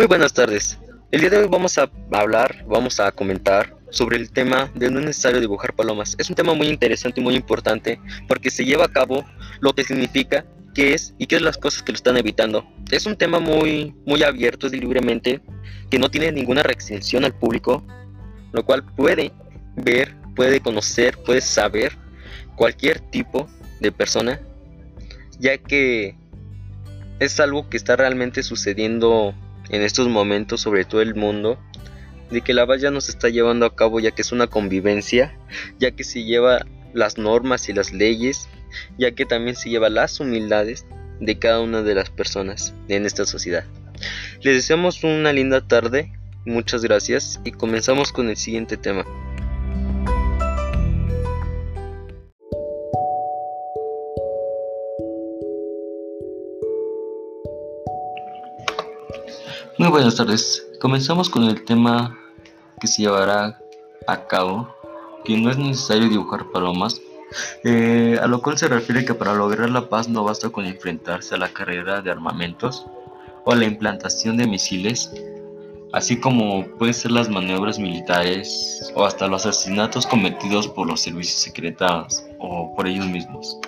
Muy buenas tardes. El día de hoy vamos a hablar, vamos a comentar sobre el tema de no es necesario dibujar palomas. Es un tema muy interesante y muy importante porque se lleva a cabo lo que significa, qué es y qué es las cosas que lo están evitando. Es un tema muy, muy abierto y libremente que no tiene ninguna restricción al público, lo cual puede ver, puede conocer, puede saber cualquier tipo de persona, ya que es algo que está realmente sucediendo en estos momentos sobre todo el mundo de que la ya no está llevando a cabo ya que es una convivencia, ya que se lleva las normas y las leyes, ya que también se lleva las humildades de cada una de las personas en esta sociedad. Les deseamos una linda tarde, muchas gracias y comenzamos con el siguiente tema. Muy buenas tardes. Comenzamos con el tema que se llevará a cabo, que no es necesario dibujar palomas, eh, a lo cual se refiere que para lograr la paz no basta con enfrentarse a la carrera de armamentos o a la implantación de misiles, así como pueden ser las maniobras militares o hasta los asesinatos cometidos por los servicios secretos o por ellos mismos.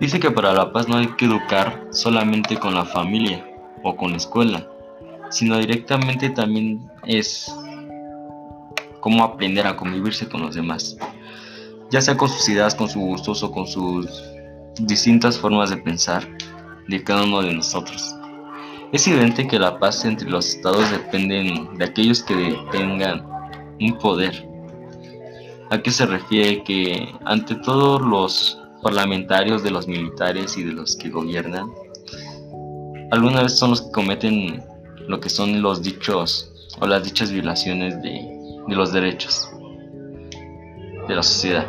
Dice que para la paz no hay que educar solamente con la familia o con la escuela, sino directamente también es cómo aprender a convivirse con los demás, ya sea con sus ideas, con sus gustos o con sus distintas formas de pensar de cada uno de nosotros. Es evidente que la paz entre los estados depende de aquellos que tengan un poder. ¿A qué se refiere? Que ante todos los parlamentarios de los militares y de los que gobiernan, alguna vez son los que cometen lo que son los dichos o las dichas violaciones de, los derechos de la sociedad.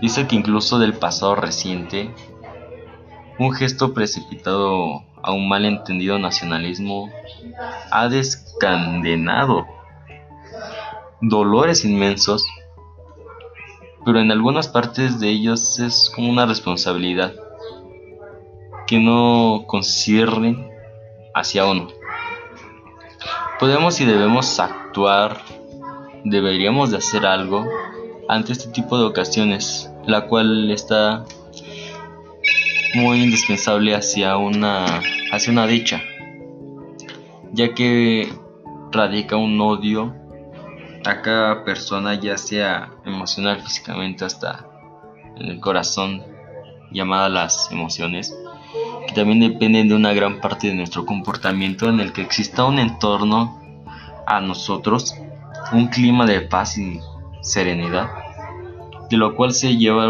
Dice que incluso del pasado reciente, un gesto precipitado a un malentendido nacionalismo ha descandenado dolores inmensos, pero en algunas partes de ellos es como una responsabilidad que no concierne hacia uno. Podemos y debemos actuar, deberíamos de hacer algo ante este tipo de ocasiones, la cual está muy indispensable hacia una, hacia una dicha, ya que radica un odio a cada persona, ya sea emocional, físicamente, hasta en el corazón, llamada las emociones que también dependen de una gran parte de nuestro comportamiento en el que exista un entorno a nosotros, un clima de paz y serenidad, de lo cual se lleva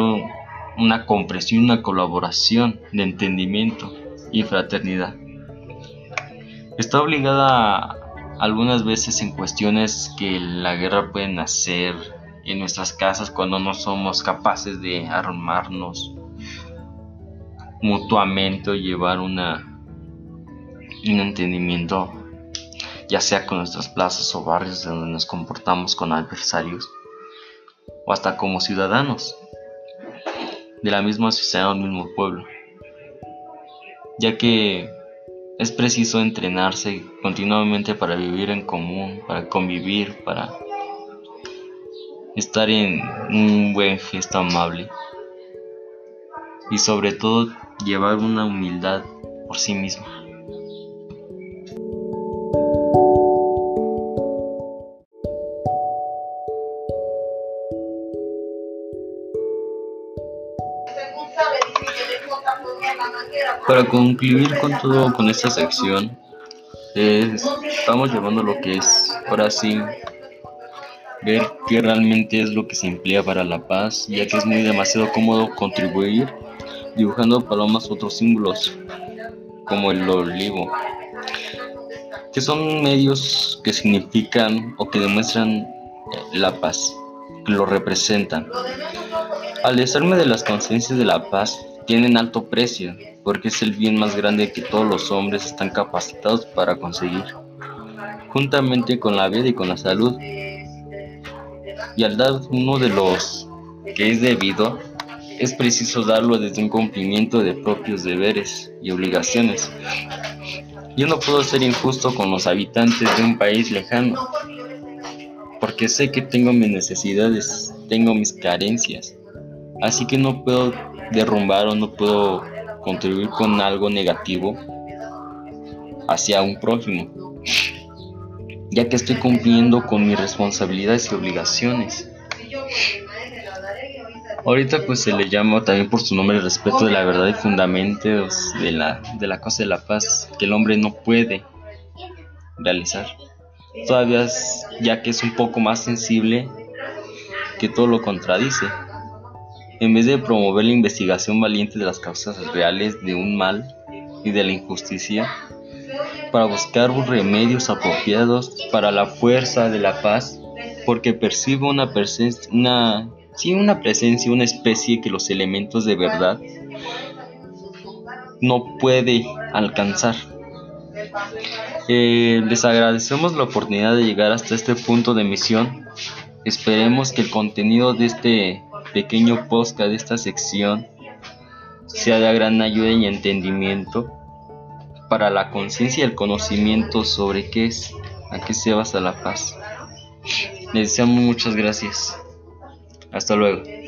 una compresión, una colaboración de entendimiento y fraternidad. Está obligada algunas veces en cuestiones que la guerra puede nacer en nuestras casas cuando no somos capaces de armarnos mutuamente llevar una, un entendimiento, ya sea con nuestras plazas o barrios donde nos comportamos con adversarios, o hasta como ciudadanos de la misma sociedad o mismo pueblo, ya que es preciso entrenarse continuamente para vivir en común, para convivir, para estar en un buen gesto amable. Y sobre todo llevar una humildad por sí misma. Para concluir con todo con esta sección, estamos llevando lo que es ahora sí ver qué realmente es lo que se emplea para la paz, ya que es muy demasiado cómodo contribuir dibujando palomas otros símbolos como el olivo, que son medios que significan o que demuestran eh, la paz, que lo representan. Al desarme de las conciencias de la paz, tienen alto precio, porque es el bien más grande que todos los hombres están capacitados para conseguir, juntamente con la vida y con la salud. Y al dar uno de los que es debido, es preciso darlo desde un cumplimiento de propios deberes y obligaciones. Yo no puedo ser injusto con los habitantes de un país lejano, porque sé que tengo mis necesidades, tengo mis carencias, así que no puedo derrumbar o no puedo contribuir con algo negativo hacia un prójimo, ya que estoy cumpliendo con mis responsabilidades y obligaciones. Ahorita pues se le llama también por su nombre el respeto de la verdad y fundamentos de la, de la cosa de la paz que el hombre no puede realizar. Todavía ya que es un poco más sensible que todo lo contradice. En vez de promover la investigación valiente de las causas reales de un mal y de la injusticia, para buscar remedios apropiados para la fuerza de la paz, porque percibo una, una sin una presencia, una especie que los elementos de verdad no puede alcanzar. Eh, les agradecemos la oportunidad de llegar hasta este punto de emisión. Esperemos que el contenido de este pequeño podcast, de esta sección, sea de gran ayuda y entendimiento para la conciencia y el conocimiento sobre qué es, a qué se basa la paz. Les deseamos muchas gracias. Hasta luego.